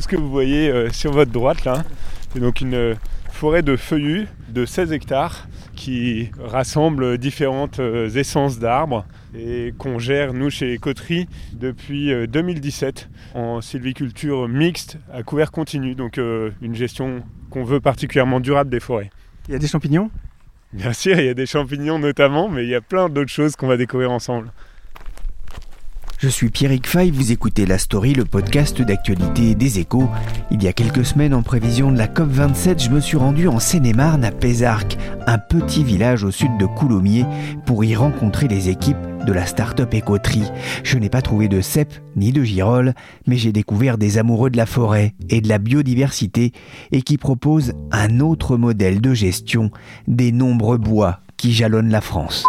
Ce que vous voyez euh, sur votre droite là, c'est donc une euh, forêt de feuillus de 16 hectares qui rassemble différentes euh, essences d'arbres et qu'on gère nous chez Coterie depuis 2017 en sylviculture mixte à couvert continu, donc une gestion qu'on veut particulièrement durable des forêts. Il y a des champignons? Bien sûr, il y a des champignons notamment, mais il y a plein d'autres choses qu'on va découvrir ensemble. Je suis Pierrick Fay, vous écoutez La Story, le podcast d'actualité des échos. Il y a quelques semaines, en prévision de la COP27, je me suis rendu en Seine-et-Marne à Pézarc, un petit village au sud de Coulommiers, pour y rencontrer les équipes de la start-up Écoterie. Je n'ai pas trouvé de cèpe ni de girolles, mais j'ai découvert des amoureux de la forêt et de la biodiversité et qui proposent un autre modèle de gestion des nombreux bois qui jalonnent la France.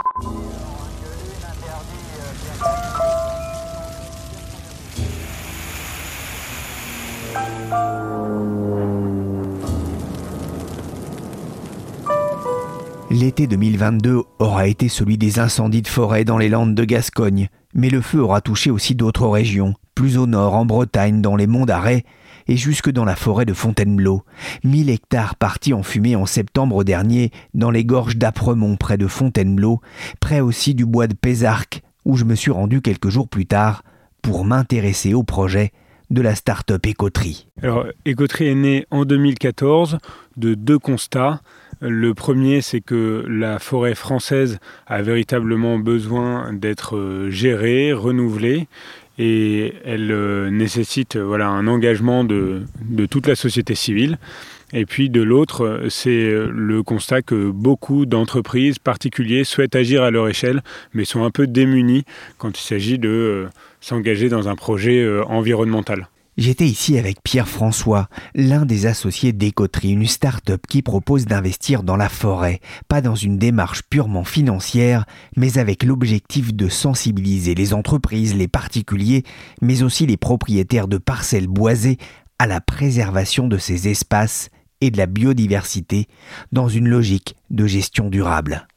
L'été 2022 aura été celui des incendies de forêt dans les Landes de Gascogne, mais le feu aura touché aussi d'autres régions, plus au nord en Bretagne, dans les monts d'Arrêt, et jusque dans la forêt de Fontainebleau. 1000 hectares partis en fumée en septembre dernier dans les gorges d'Apremont près de Fontainebleau, près aussi du bois de Pézarc, où je me suis rendu quelques jours plus tard pour m'intéresser au projet de la start-up Écoterie. Alors, est née en 2014 de deux constats. Le premier, c'est que la forêt française a véritablement besoin d'être euh, gérée, renouvelée, et elle euh, nécessite un engagement de, toute la société civile. Et puis de l'autre, c'est le constat que beaucoup d'entreprises particuliers souhaitent agir à leur échelle, mais sont un peu démunis quand il s'agit de euh, s'engager dans un projet environnemental. J'étais ici avec Pierre François, l'un des associés d'Écoterie, une start-up qui propose d'investir dans la forêt, pas dans une démarche purement financière, mais avec l'objectif de sensibiliser les entreprises, les particuliers, mais aussi les propriétaires de parcelles boisées à la préservation de ces espaces et de la biodiversité dans une logique de gestion durable.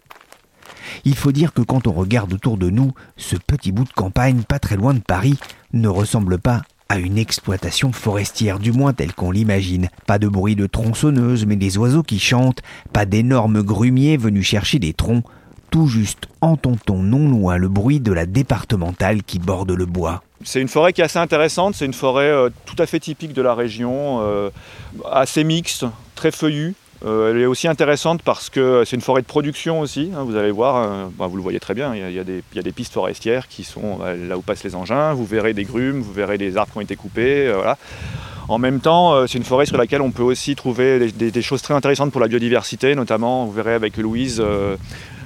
Il faut dire que quand on regarde autour de nous, ce petit bout de campagne pas très loin de Paris ne ressemble pas à une exploitation forestière, du moins telle qu'on l'imagine. Pas de bruit de tronçonneuse, mais des oiseaux qui chantent, pas d'énormes grumiers venus chercher des troncs. Tout juste entend-on non loin le bruit de la départementale qui borde le bois. C'est une forêt qui est assez intéressante, c'est une forêt euh, tout à fait typique de la région, euh, assez mixte, très feuillue. Euh, elle est aussi intéressante parce que c'est une forêt de production aussi. Hein, vous allez voir, bah, vous le voyez très bien, il y, a, des, pistes forestières qui sont bah, là où passent les engins. Vous verrez des grumes, vous verrez des arbres qui ont été coupés. En même temps, c'est une forêt sur laquelle on peut aussi trouver des, choses très intéressantes pour la biodiversité, notamment, vous verrez avec Louise,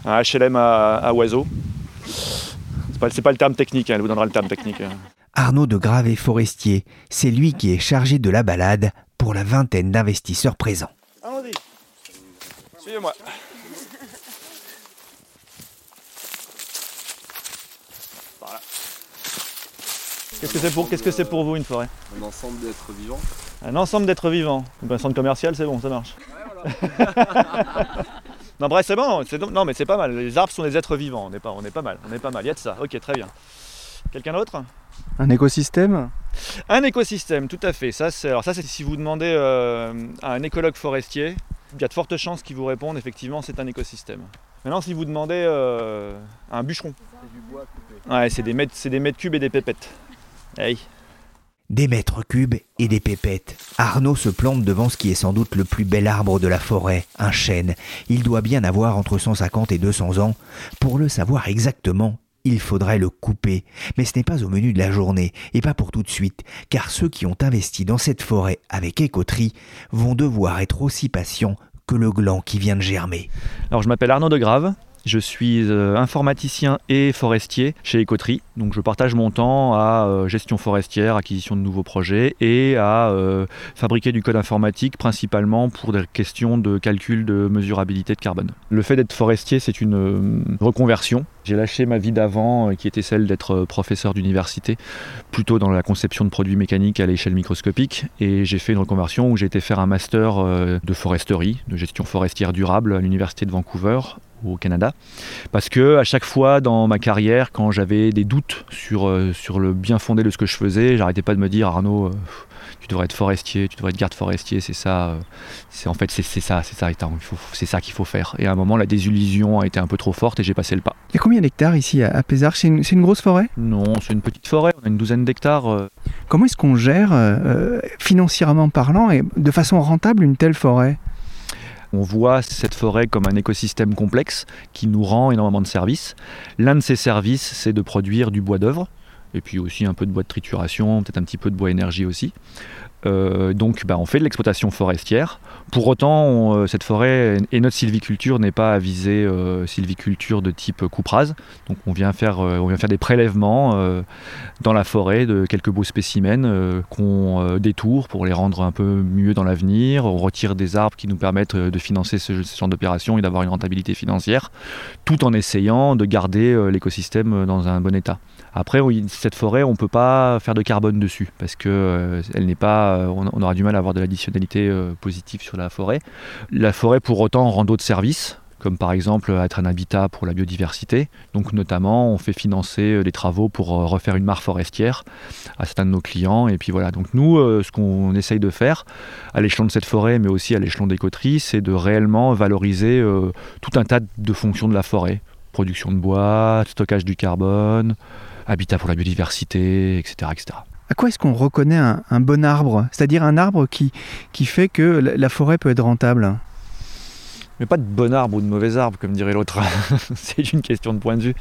un HLM à, oiseaux. C'est pas, pas le terme technique, hein, elle vous donnera le terme technique. Hein. Arnaud de Gravé Forestier, c'est lui qui est chargé de la balade pour la vingtaine d'investisseurs présents. Suivez-moi. Voilà. Qu'est-ce que c'est pour, qu'est-ce que c'est pour vous une forêt? Un ensemble d'êtres vivants. Un ensemble d'êtres vivants. Un centre commercial, c'est bon, ça marche. Ouais, voilà. non, bref, c'est bon. Non, mais c'est pas mal. Les arbres sont des êtres vivants. On est pas, on est pas mal. On est pas mal. Il y a de ça. Ok, très bien. Quelqu'un d'autre? Un écosystème? Un écosystème, tout à fait. Ça, c'est, alors ça, c'est si vous demandez euh, à un écologue forestier, il y a de fortes chances qu'ils vous répondent effectivement c'est un écosystème. Maintenant si vous demandez euh, un bûcheron. C'est du bois coupé. Ouais, c'est des, mètres, c'est des mètres cubes et des pépettes. Hey. Des mètres cubes et des pépettes. Arnaud se plante devant ce qui est sans doute le plus bel arbre de la forêt, un chêne. Il doit bien avoir entre 150 et 200 ans. Pour le savoir exactement, il faudrait le couper. Mais ce n'est pas au menu de la journée, et pas pour tout de suite, car ceux qui ont investi dans cette forêt avec écoterie vont devoir être aussi patients que le gland qui vient de germer. Alors je m'appelle Arnaud de Grave, je suis euh, informaticien et forestier chez Ecoterie. Donc je partage mon temps à euh, gestion forestière, acquisition de nouveaux projets et à euh, fabriquer du code informatique principalement pour des questions de calcul de mesurabilité de carbone. Le fait d'être forestier, c'est une reconversion. J'ai lâché ma vie d'avant qui était celle d'être professeur d'université, plutôt dans la conception de produits mécaniques à l'échelle microscopique et j'ai fait une reconversion où j'ai été faire un master de foresterie, de gestion forestière durable à l'université de Vancouver au Canada. Parce que à chaque fois dans ma carrière, quand j'avais des doutes sur, euh, sur le bien fondé de ce que je faisais, j'arrêtais pas de me dire Arnaud, euh, tu devrais être forestier, tu devrais être garde forestier, c'est ça, euh, c'est en fait c'est ça, c'est ça, c'est ça qu'il faut faire. Et à un moment, la désillusion a été un peu trop forte et j'ai passé le pas. Il y a combien d'hectares ici à Pézard C'est une, grosse forêt? Non, c'est une petite forêt, on a une douzaine d'hectares. Comment est-ce qu'on gère financièrement parlant et de façon rentable une telle forêt? On voit cette forêt comme un écosystème complexe qui nous rend énormément de services. L'un de ces services, c'est de produire du bois d'œuvre, et puis aussi un peu de bois de trituration, peut-être un petit peu de bois énergie aussi. Euh, donc bah, on fait de l'exploitation forestière. Pour autant, euh, cette forêt et notre sylviculture n'est pas à viser euh, sylviculture de type coupras. Donc on vient faire, on vient faire des prélèvements dans la forêt de quelques beaux spécimens qu'on détourne pour les rendre un peu mieux dans l'avenir. On retire des arbres qui nous permettent de financer ce, ce genre d'opération et d'avoir une rentabilité financière, tout en essayant de garder l'écosystème dans un bon état. Après, cette forêt, on ne peut pas faire de carbone dessus parce que euh, elle n'est pas, euh, on, aura du mal à avoir de l'additionnalité euh, positive sur la forêt. La forêt, pour autant, rend d'autres services comme par exemple être un habitat pour la biodiversité. Donc notamment, on fait financer des travaux pour refaire une mare forestière à certains de nos clients. Et puis voilà, donc nous, ce qu'on essaye de faire à l'échelon de cette forêt, mais aussi à l'échelon des coteries, c'est de réellement valoriser tout un tas de fonctions de la forêt. Production de bois, stockage du carbone, habitat pour la biodiversité, etc. etc. À quoi est-ce qu'on reconnaît un, bon arbre? C'est-à-dire un arbre qui, qui fait que la, forêt peut être rentable? Mais pas de bon arbre ou de mauvais arbre, comme dirait l'autre. c'est une question de point de vue.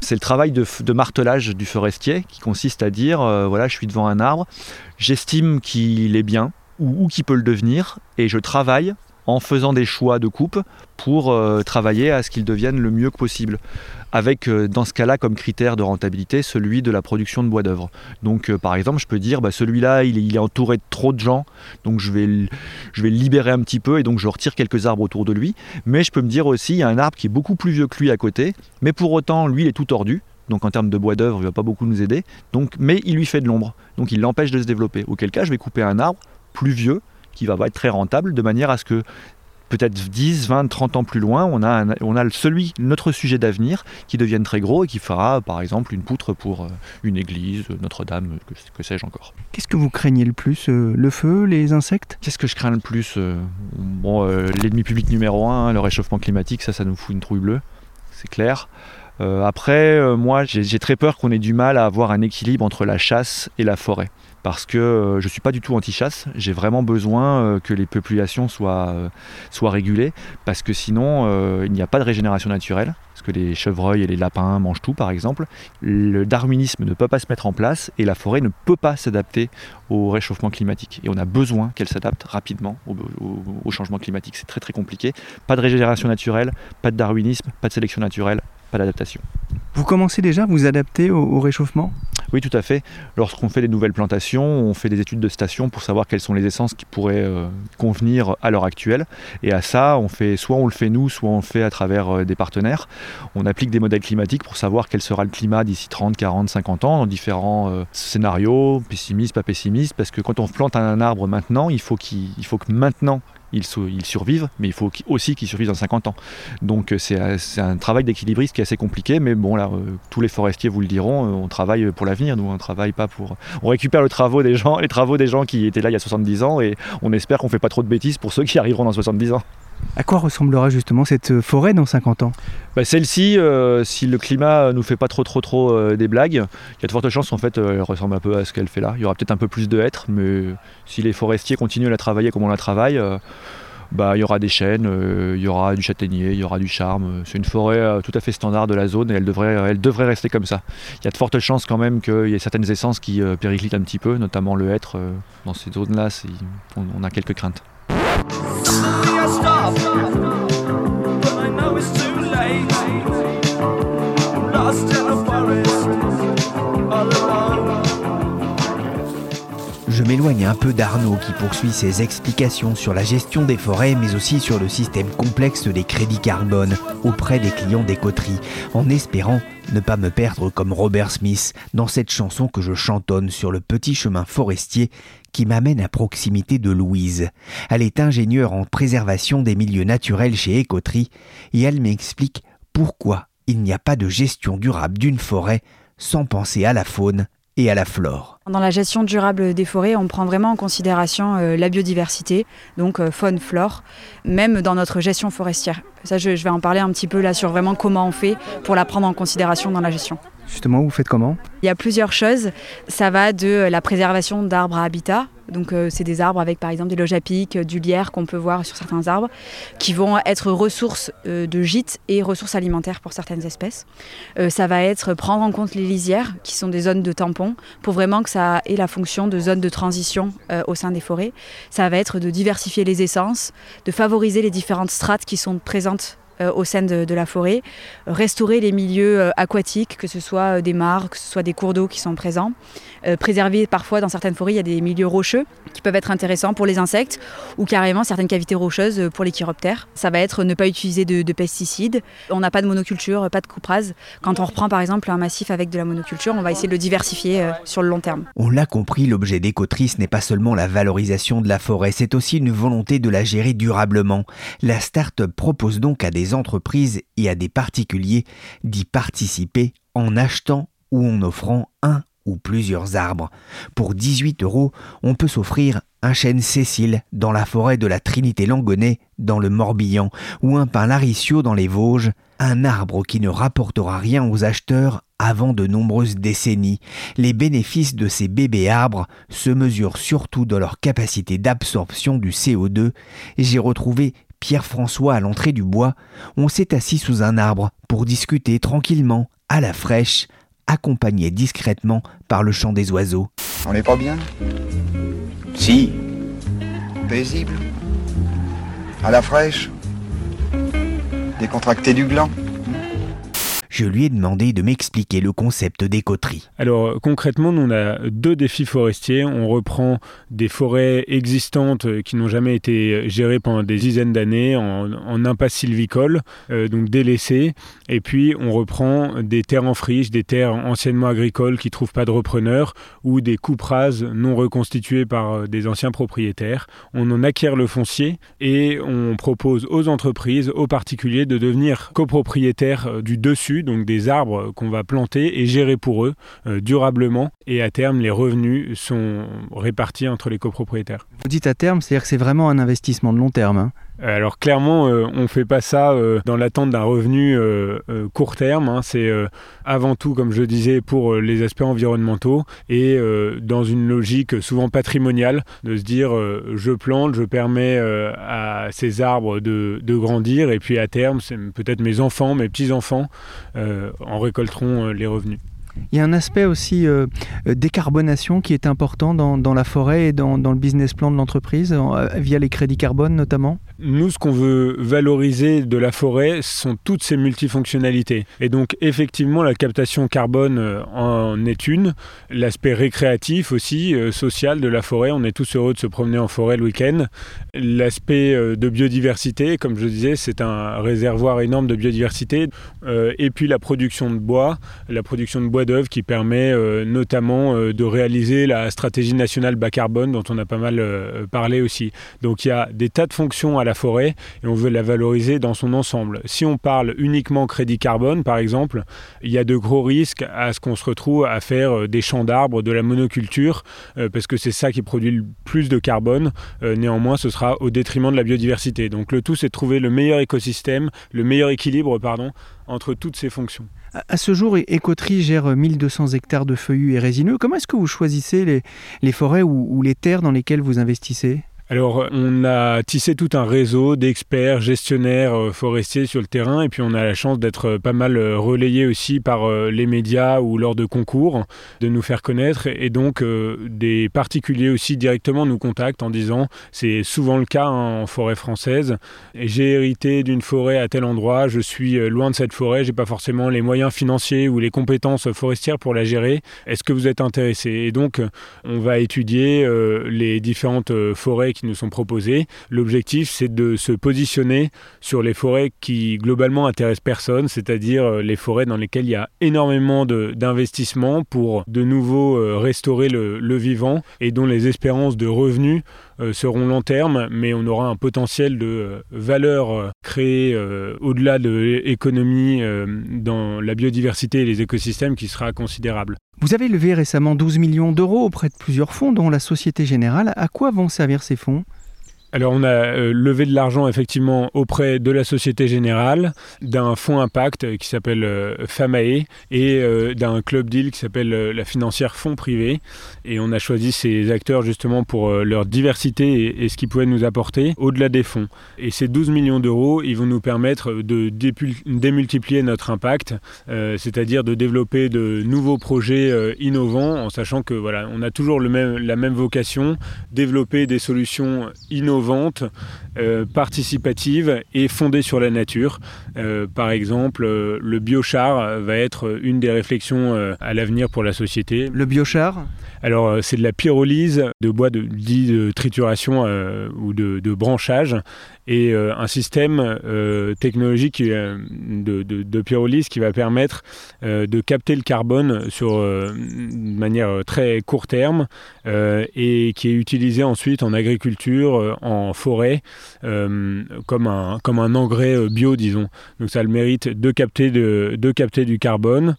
C'est le travail de, martelage du forestier qui consiste à dire euh, voilà, je suis devant un arbre, j'estime qu'il est bien ou, ou qu'il peut le devenir, et je travaille en faisant des choix de coupe pour euh, travailler à ce qu'il devienne le mieux possible. Avec, euh, dans ce cas-là, comme critère de rentabilité, celui de la production de bois d'œuvre. Donc, euh, par exemple, je peux dire, bah, celui-là, il, est entouré de trop de gens, donc je vais, je vais le libérer un petit peu et donc je retire quelques arbres autour de lui. Mais je peux me dire aussi, il y a un arbre qui est beaucoup plus vieux que lui à côté, mais pour autant, lui, il est tout tordu. Donc en termes de bois d'œuvre, il ne va pas beaucoup nous aider. Donc, mais il lui fait de l'ombre. Donc il l'empêche de se développer. Auquel cas, je vais couper un arbre plus vieux qui va pas être très rentable, de manière à ce que peut-être 10, 20, 30 ans plus loin, on a, on a celui, notre sujet d'avenir, qui devienne très gros et qui fera, par exemple, une poutre pour euh, une église, Notre-Dame, que, sais-je encore. Qu'est-ce que vous craignez le plus euh, Le feu, les insectes? Qu'est-ce que je crains le plus euh, Bon, l'ennemi public numéro un, le réchauffement climatique, ça, ça nous fout une trouille bleue, c'est clair. après, moi, j'ai très peur qu'on ait du mal à avoir un équilibre entre la chasse et la forêt parce que euh, je ne suis pas du tout anti-chasse. J'ai vraiment besoin euh, que les populations soient, euh, soient régulées, parce que sinon, il n'y a pas de régénération naturelle, parce que les chevreuils et les lapins mangent tout, par exemple. Le darwinisme ne peut pas se mettre en place, et la forêt ne peut pas s'adapter au réchauffement climatique. Et on a besoin qu'elle s'adapte rapidement au changement climatique. C'est très très compliqué. Pas de régénération naturelle, pas de darwinisme, pas de sélection naturelle, pas d'adaptation. Vous commencez déjà à vous adapter au, réchauffement? Oui, tout à fait. Lorsqu'on fait des nouvelles plantations, on fait des études de station pour savoir quelles sont les essences qui pourraient euh, convenir à l'heure actuelle. Et à ça, on fait soit on le fait nous, soit on le fait à travers euh, des partenaires. On applique des modèles climatiques pour savoir quel sera le climat d'ici 30, 40, 50 ans dans différents euh, scénarios, pessimistes, pas pessimistes, parce que quand on plante un arbre maintenant, il il faut que maintenant ils, survivent, mais il faut aussi qu'ils survivent dans 50 ans. Donc euh, c'est un travail d'équilibriste qui est assez compliqué, mais bon là, euh, tous les forestiers vous le diront, euh, on travaille pour l'avenir, nous on travaille pas pour... On récupère le travaux des gens, les travaux des gens qui étaient là il y a 70 ans, et on espère qu'on fait pas trop de bêtises pour ceux qui arriveront dans 70 ans. À quoi ressemblera justement cette forêt dans 50 ans? Bah, Celle-ci, euh, si le climat nous fait pas trop trop trop euh, des blagues, il y a de fortes chances en fait euh, elle ressemble un peu à ce qu'elle fait là. Il y aura peut-être un peu plus de hêtres, mais si les forestiers continuent à la travailler comme on la travaille, bah, il y aura des chênes, il y aura du châtaignier, il y aura du charme. C'est une forêt tout à fait standard de la zone et elle devrait, rester comme ça. Il y a de fortes chances quand même qu'il y ait certaines essences qui périclitent un petit peu, notamment le hêtre. dans ces zones-là, on, on a quelques craintes. Je m'éloigne un peu d'Arnaud qui poursuit ses explications sur la gestion des forêts mais aussi sur le système complexe des crédits carbone auprès des clients des coteries en espérant ne pas me perdre comme Robert Smith dans cette chanson que je chantonne sur le petit chemin forestier qui m'amène à proximité de Louise. Elle est ingénieure en préservation des milieux naturels chez Écoterie et elle m'explique pourquoi il n'y a pas de gestion durable d'une forêt sans penser à la faune et à la flore. Dans la gestion durable des forêts, on prend vraiment en considération euh, la biodiversité, donc euh, faune, flore, même dans notre gestion forestière. Ça, je, je vais en parler un petit peu là sur vraiment comment on fait pour la prendre en considération dans la gestion. Justement, vous faites comment Il y a plusieurs choses. Ça va de la préservation d'arbres à habitat. Donc, euh, c'est des arbres avec par exemple des loges à pic, du lierre qu'on peut voir sur certains arbres, qui vont être ressources euh, de gîtes et ressources alimentaires pour certaines espèces. Euh, ça va être prendre en compte les lisières, qui sont des zones de tampons, pour vraiment que ça ait la fonction de zone de transition euh, au sein des forêts. Ça va être de diversifier les essences, de favoriser les différentes strates qui sont présentes euh, au sein de, la forêt, restaurer les milieux euh, aquatiques, que ce soit euh, des mares, que ce soit des cours d'eau qui sont présents, Euh, préserver parfois dans certaines forêts, il y a des milieux rocheux qui peuvent être intéressants pour les insectes ou carrément certaines cavités rocheuses euh, pour les chiroptères. Ça va être ne pas utiliser de, de pesticides. On n'a pas de monoculture, pas de couperase. Quand on reprend par exemple un massif avec de la monoculture, on va essayer de le diversifier euh, sur le long terme. On l'a compris, l'objet d'écotrice n'est pas seulement la valorisation de la forêt, c'est aussi une volonté de la gérer durablement. La start-up propose donc à entreprises et à des particuliers d'y participer en achetant ou en offrant un ou plusieurs arbres. Pour 18 euros, on peut s'offrir un chêne Cécile dans la forêt de la Trinité-Langonnet dans le Morbihan ou un pin Laricio dans les Vosges, un arbre qui ne rapportera rien aux acheteurs avant de nombreuses décennies. Les bénéfices de ces bébés arbres se mesurent surtout dans leur capacité d'absorption du CO2 et j'ai retrouvé Pierre-François à l'entrée du bois. On s'est assis sous un arbre pour discuter tranquillement, à la fraîche, accompagné discrètement par le chant des oiseaux. On n'est pas bien? Si, Paisible À la fraîche Décontracté du gland Je lui ai demandé de m'expliquer le concept d'écoterie. Alors concrètement, nous, on a deux défis forestiers. On reprend des forêts existantes euh, qui n'ont jamais été gérées pendant des dizaines d'années en, impasse sylvicole, euh, donc délaissées. Et puis on reprend des terres en friche, des terres anciennement agricoles qui trouvent pas de repreneurs ou des coupes rases non reconstituées par euh, des anciens propriétaires. On en acquiert le foncier et on propose aux entreprises, aux particuliers de devenir copropriétaires euh, du dessus, donc des arbres qu'on va planter et gérer pour eux euh, durablement. Et à terme, les revenus sont répartis entre les copropriétaires. Vous dites à terme, c'est-à-dire que c'est vraiment un investissement de long terme. hein. Alors clairement, euh, on ne fait pas ça euh, dans l'attente d'un revenu euh, euh, court terme. hein. C'est euh, avant tout, comme je disais, pour euh, les aspects environnementaux et euh, dans une logique souvent patrimoniale de se dire euh, je plante, je permets euh, à ces arbres de, de grandir et puis à terme, peut-être mes enfants, mes petits-enfants euh, en récolteront euh, les revenus. Il y a un aspect aussi euh, euh, décarbonation qui est important dans, la forêt et dans, le business plan de l'entreprise, euh, via les crédits carbone notamment? Nous, ce qu'on veut valoriser de la forêt, sont toutes ces multifonctionnalités. Et donc, effectivement, la captation carbone en est une. L'aspect récréatif aussi, social de la forêt. On est tous heureux de se promener en forêt le week-end. L'aspect de biodiversité, comme je disais, c'est un réservoir énorme de biodiversité. Et puis la production de bois, la production de bois d'œuvre qui permet euh, notamment euh, de réaliser la stratégie nationale bas carbone dont on a pas mal euh, parlé aussi. Donc il y a des tas de fonctions à la forêt et on veut la valoriser dans son ensemble. Si on parle uniquement crédit carbone, par exemple, il y a de gros risques à ce qu'on se retrouve à faire des champs d'arbres, de la monoculture, parce que c'est ça qui produit le plus de carbone. Néanmoins, ce sera au détriment de la biodiversité. Donc le tout, c'est de trouver le meilleur écosystème, le meilleur équilibre, pardon, entre toutes ces fonctions. À, ce jour, Écoterie gère euh, 1200 hectares de feuillus et résineux. Comment est-ce que vous choisissez les, forêts ou les terres dans lesquelles vous investissez? Alors, on a tissé tout un réseau d'experts, gestionnaires euh, forestiers sur le terrain, et puis on a la chance d'être euh, pas mal euh, relayé aussi par les médias ou lors de concours, de nous faire connaître, et donc des particuliers aussi directement nous contactent en disant, c'est souvent le cas hein, en forêt française, j'ai hérité d'une forêt à tel endroit, je suis loin de cette forêt, j'ai pas forcément les moyens financiers ou les compétences forestières pour la gérer, est-ce que vous êtes intéressé? Et donc, on va étudier les différentes forêts qui nous sont proposés. L'objectif, c'est de se positionner sur les forêts qui globalement intéressent personne, c'est-à-dire euh, les forêts dans lesquelles il y a énormément d'investissements pour de nouveau euh, restaurer le, vivant et dont les espérances de revenus seront long terme, mais on aura un potentiel de valeur créée au-delà de l'économie dans la biodiversité et les écosystèmes qui sera considérable. Vous avez levé récemment 12 millions d'euros auprès de plusieurs fonds, dont la Société Générale. À quoi vont servir ces fonds? Alors on a euh, levé de l'argent effectivement auprès de la Société Générale, d'un fonds impact qui s'appelle euh, FAMAE et euh, d'un club deal qui s'appelle la financière fonds privé. Et on a choisi ces acteurs justement pour leur diversité et, ce qu'ils pouvaient nous apporter au-delà des fonds. Et ces 12 millions d'euros, ils vont nous permettre de démultiplier notre impact, c'est-à-dire de développer de nouveaux projets innovants en sachant que voilà, on a toujours la même vocation, développer des solutions innovantes vente euh, participative et fondée sur la nature. Euh, par exemple, euh, le biochar va être une des réflexions à l'avenir pour la société. Le biochar? Alors, c'est de la pyrolyse de bois de, dit de trituration ou de, de branchage et euh, un système euh, technologique euh, de, de, pyrolyse qui va permettre de capter le carbone sur une manière très court terme et qui est utilisé ensuite en agriculture, en forêt, comme, un, comme un engrais bio, disons. Donc ça a le mérite de capter, de, de capter du carbone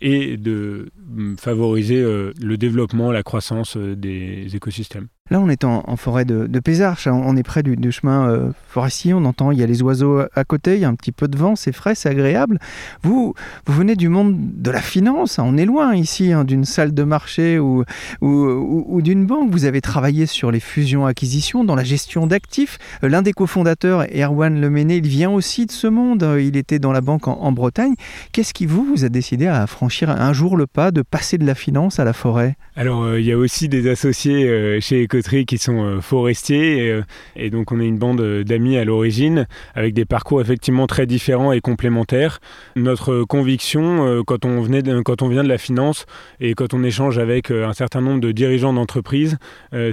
et de mm, favoriser le développement, la croissance des écosystèmes. Là, on est en, forêt de, de Pézarche, on est près du, chemin euh, forestier, on entend, il y a les oiseaux à côté, il y a un petit peu de vent, c'est frais, c'est agréable. Vous, vous venez du monde de la finance, hein, on est loin ici hein, d'une salle de marché ou, d'une banque. Vous avez travaillé sur les fusions-acquisitions, dans la gestion d'actifs. L'un des cofondateurs, Erwan Lemené, il vient aussi de ce monde, il était dans la banque en, Bretagne. Qu'est-ce qui vous, a décidé à franchir un jour le pas de passer de la finance à la forêt? Alors, euh, il y a aussi des associés euh, chez Eco qui sont euh, forestiers. Euh, et, donc, on est une bande euh, d'amis à l'origine, avec des parcours effectivement très différents et complémentaires. Notre conviction, quand on, venait quand on vient de la finance et quand on échange avec un certain nombre de dirigeants d'entreprise,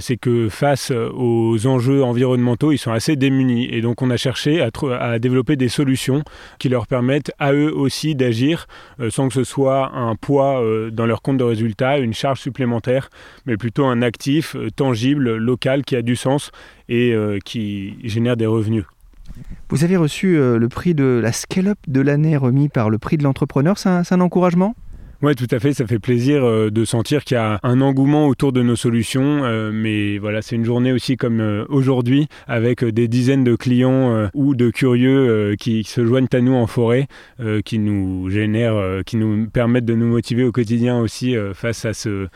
c'est que face aux enjeux environnementaux, ils sont assez démunis. Et donc, on a cherché à, à développer des solutions qui leur permettent à eux aussi d'agir sans que ce soit un poids dans leur compte de résultat, une charge supplémentaire, mais plutôt un actif tangible local qui a du sens et euh, qui génère des revenus. Vous avez reçu euh, le prix de la Scale-up de l'année remis par le prix de l'entrepreneur. C'est un, encouragement? Oui, tout à fait. Ça fait plaisir euh, de sentir qu'il y a un engouement autour de nos solutions. mais voilà, c'est une journée aussi comme aujourd'hui, avec des dizaines de clients ou de curieux qui se joignent à nous en forêt, qui nous génèrent, qui nous permettent de nous motiver au quotidien aussi face à ce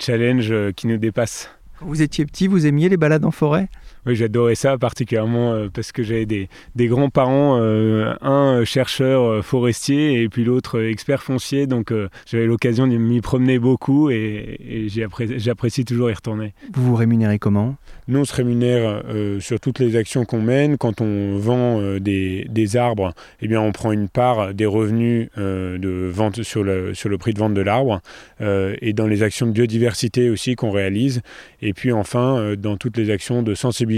challenge qui nous dépasse. Vous étiez petit, vous aimiez les balades en forêt? Oui, j'adorais ça particulièrement euh, parce que j'avais des, grands-parents, euh, un chercheur euh, forestier et puis l'autre expert foncier. Donc j'avais l'occasion de m'y promener beaucoup et, j'apprécie toujours y retourner. Vous vous rémunérez comment? Nous, on se rémunère sur toutes les actions qu'on mène. Quand on vend des, arbres, eh bien, on prend une part des revenus de vente sur le, sur le prix de vente de l'arbre et dans les actions de biodiversité aussi qu'on réalise. Et puis enfin, dans toutes les actions de sensibilisation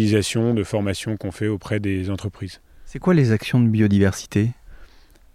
de formation qu'on fait auprès des entreprises. C'est quoi les actions de biodiversité?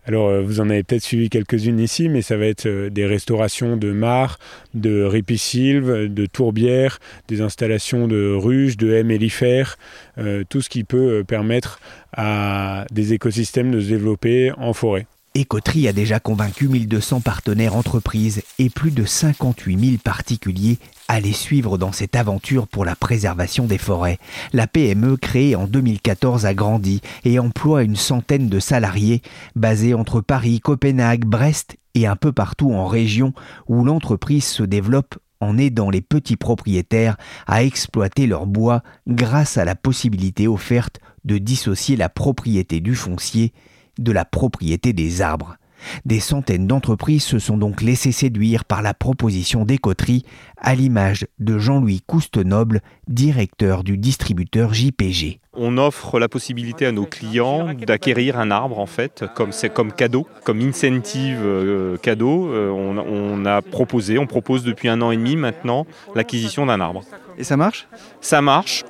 Alors, euh, vous en avez peut-être suivi quelques-unes ici, mais ça va être euh, des restaurations de mares, de ripisylves, de tourbières, des installations de ruches, de haies mellifères, euh, tout ce qui peut permettre à des écosystèmes de se développer en forêt. Écoterie a déjà convaincu 1200 partenaires entreprises et plus de 58 000 particuliers à les suivre dans cette aventure pour la préservation des forêts. La PME créée en 2014 a grandi et emploie une centaine de salariés basés entre Paris, Copenhague, Brest et un peu partout en région où l'entreprise se développe en aidant les petits propriétaires à exploiter leur bois grâce à la possibilité offerte de dissocier la propriété du foncier de la propriété des arbres. Des centaines d'entreprises se sont donc laissées séduire par la proposition d'écoterie, à l'image de Jean-Louis Coustenoble, directeur du distributeur JPG. On offre la possibilité à nos clients d'acquérir un arbre en fait, comme c'est comme cadeau, comme incentive euh, cadeau. Euh, on, on, a proposé, on propose depuis un an et demi maintenant l'acquisition d'un arbre. Et ça marche? Ça marche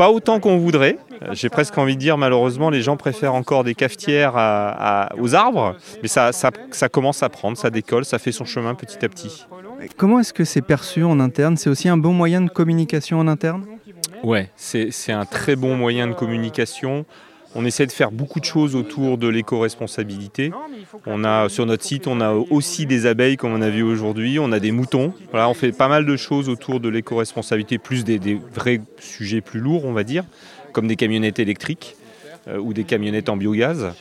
pas autant qu'on voudrait. J'ai presque envie de dire, malheureusement, les gens préfèrent encore des cafetières aux arbres, mais ça, ça, commence à prendre, ça décolle, ça fait son chemin petit à petit. Comment est-ce que c'est perçu en interne? C'est aussi un bon moyen de communication en interne? Ouais, c'est un très bon moyen de communication. On essaie de faire beaucoup de choses autour de l'éco-responsabilité. On a sur notre site, on a aussi des abeilles comme on a vu aujourd'hui, on a des moutons. Voilà, on fait pas mal de choses autour de l'éco-responsabilité, plus des, vrais sujets plus lourds, on va dire, comme des camionnettes électriques euh, ou des camionnettes en biogaz.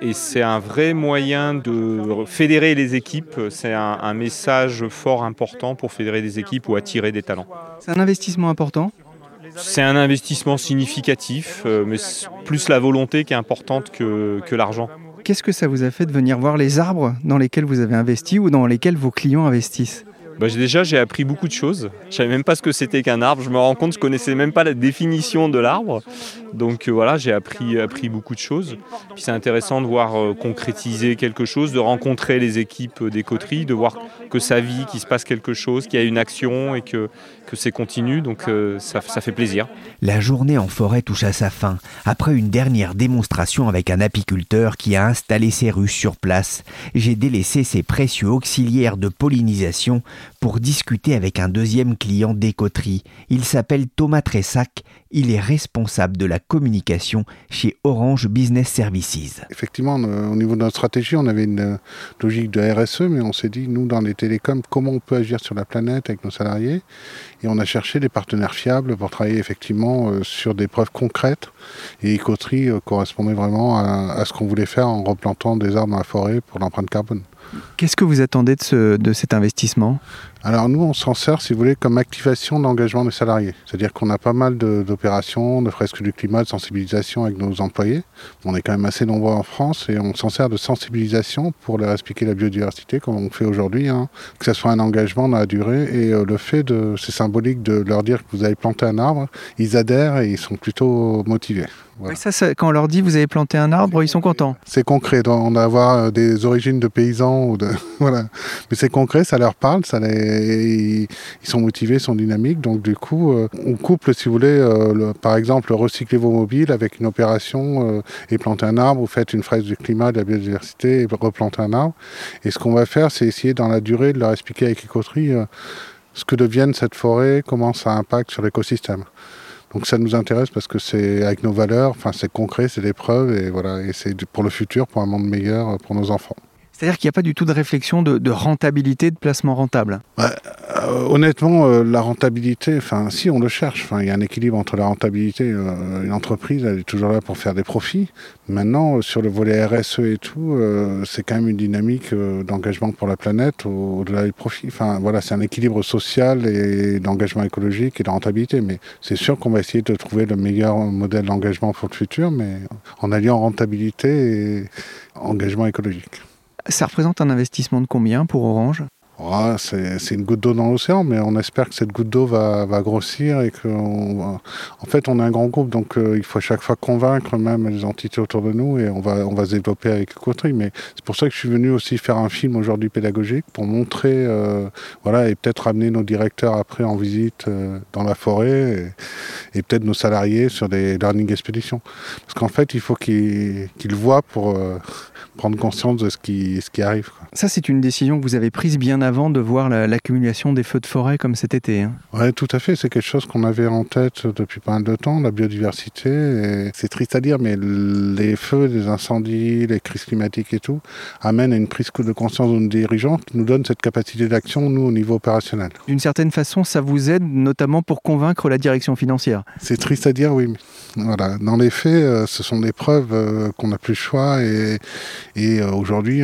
Et c'est un vrai moyen de fédérer les équipes. C'est un, un message fort important pour fédérer des équipes ou attirer des talents. C'est un investissement important c'est un investissement significatif, euh, mais plus la volonté qui est importante que, l'argent. Qu'est-ce que ça vous a fait de venir voir les arbres dans lesquels vous avez investi ou dans lesquels vos clients investissent? Bah, déjà, j'ai appris beaucoup de choses. Je savais même pas ce que c'était qu'un arbre. Je me rends compte, je connaissais même pas la définition de l'arbre. Donc euh, voilà, j'ai appris, appris beaucoup de choses. Puis c'est intéressant de voir euh, concrétiser quelque chose, de rencontrer les équipes des coteries, de voir que ça vit, qu'il se passe quelque chose, qu'il y a une action et que, que c'est continu, donc euh, ça, fait plaisir. La journée en forêt touche à sa fin, après une dernière démonstration avec un apiculteur qui a installé ses ruches sur place. J'ai délaissé ses précieux auxiliaires de pollinisation pour discuter avec un deuxième client d'écoterie. Il s'appelle Thomas Tressac il est responsable de la communication chez Orange Business Services. Effectivement, au niveau de notre stratégie, on avait une euh, logique de RSE, mais on s'est dit, nous, dans les télécoms, comment on peut agir sur la planète avec nos salariés? Et on a cherché des partenaires fiables pour travailler effectivement euh, sur des preuves concrètes. Et Ecoterie euh, correspondait vraiment à, ce qu'on voulait faire en replantant des arbres dans la forêt pour l'empreinte carbone. Qu'est-ce que vous attendez de cet investissement? Alors nous, on s'en sert, si vous voulez, comme activation d'engagement des salariés. C'est-à-dire qu'on a pas mal d'opérations, de, fresques du climat, de sensibilisation avec nos employés. On est quand même assez nombreux en France et on s'en sert de sensibilisation pour leur expliquer la biodiversité, comme on fait aujourd'hui, hein. que ce soit un engagement dans la durée. Et euh, le fait de, c'est symbolique de leur dire que vous avez planté un arbre, ils adhèrent et ils sont plutôt motivés. Ça, quand on leur dit vous avez planté un arbre, ils sont contents. C'est concret. On a avoir euh, des origines de paysans ou de voilà, mais c'est concret, ça leur parle, ça les, ils sont motivés, sont dynamiques. Donc du coup, euh, on couple, si vous voulez, euh, par exemple, recycler vos mobiles avec une opération et planter un arbre. Vous faites une fraise du climat, de la biodiversité et replanter un arbre. Et ce qu'on va faire, c'est essayer dans la durée de leur expliquer avec écoterie ce que deviennent cette forêt, comment ça impacte sur l'écosystème. Donc ça nous intéresse parce que c'est avec nos valeurs, enfin c'est concret, c'est des preuves et voilà, et c'est pour le futur, pour un monde meilleur pour nos enfants. C'est-à-dire qu'il n'y a pas du tout de réflexion de, rentabilité, de placement rentable euh, Honnêtement, euh, la rentabilité, enfin, si on le cherche, il y a un équilibre entre la rentabilité. Euh, une entreprise, elle est toujours là pour faire des profits. Maintenant, sur le volet RSE et tout, c'est quand même une dynamique d'engagement pour la planète au-delà des profits. Voilà, c'est un équilibre social et d'engagement écologique et de rentabilité. Mais c'est sûr qu'on va essayer de trouver le meilleur modèle d'engagement pour le futur, mais en alliant rentabilité et engagement écologique. Ça représente un investissement de combien pour Orange? Ah, c'est une goutte d'eau dans l'océan, mais on espère que cette goutte d'eau va, grossir et qu'en en fait, on est un grand groupe, donc euh, il faut à chaque fois convaincre même les entités autour de nous et on va, on va se développer avec Coterie. Mais c'est pour ça que je suis venu aussi faire un film aujourd'hui pédagogique pour montrer, euh, voilà, et peut-être amener nos directeurs après en visite euh, dans la forêt et, peut-être nos salariés sur des learning expéditions. Parce qu'en fait, il faut qu'ils voient pour prendre conscience de ce qui, ce qui arrive. Ça, c'est une décision que vous avez prise bien avant de voir l'accumulation des feux de forêt comme cet été. Hein. Oui, tout à fait. C'est quelque chose qu'on avait en tête depuis pas mal de temps, la biodiversité. C'est triste à dire, mais les feux, les incendies, les crises climatiques et tout amènent à une prise de conscience de nos dirigeants qui nous donne cette capacité d'action, nous, au niveau opérationnel. D'une certaine façon, ça vous aide notamment pour convaincre la direction financière C'est triste à dire, oui. Voilà. Dans les faits, euh, ce sont des preuves euh, qu'on n'a plus le choix et, euh, aujourd'hui,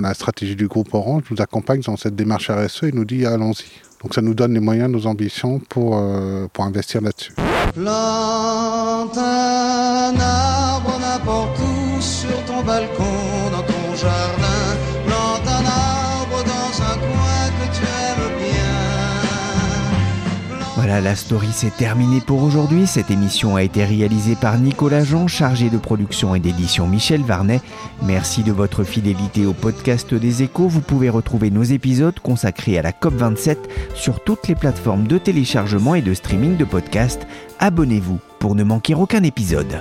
la stratégie du groupe Orange nous accompagne dans cette démarche RSE et nous dit allons-y. Donc ça nous donne les moyens, nos ambitions pour, pour investir là-dessus. Plante un arbre n'importe où sur ton balcon, dans ton jardin. Voilà, la story s'est terminée pour aujourd'hui. Cette émission a été réalisée par Nicolas Jean, chargé de production et d'édition Michel Varnet. Merci de votre fidélité au podcast des échos. Vous pouvez retrouver nos épisodes consacrés à la COP27 sur toutes les plateformes de téléchargement et de streaming de podcasts. Abonnez-vous pour ne manquer aucun épisode.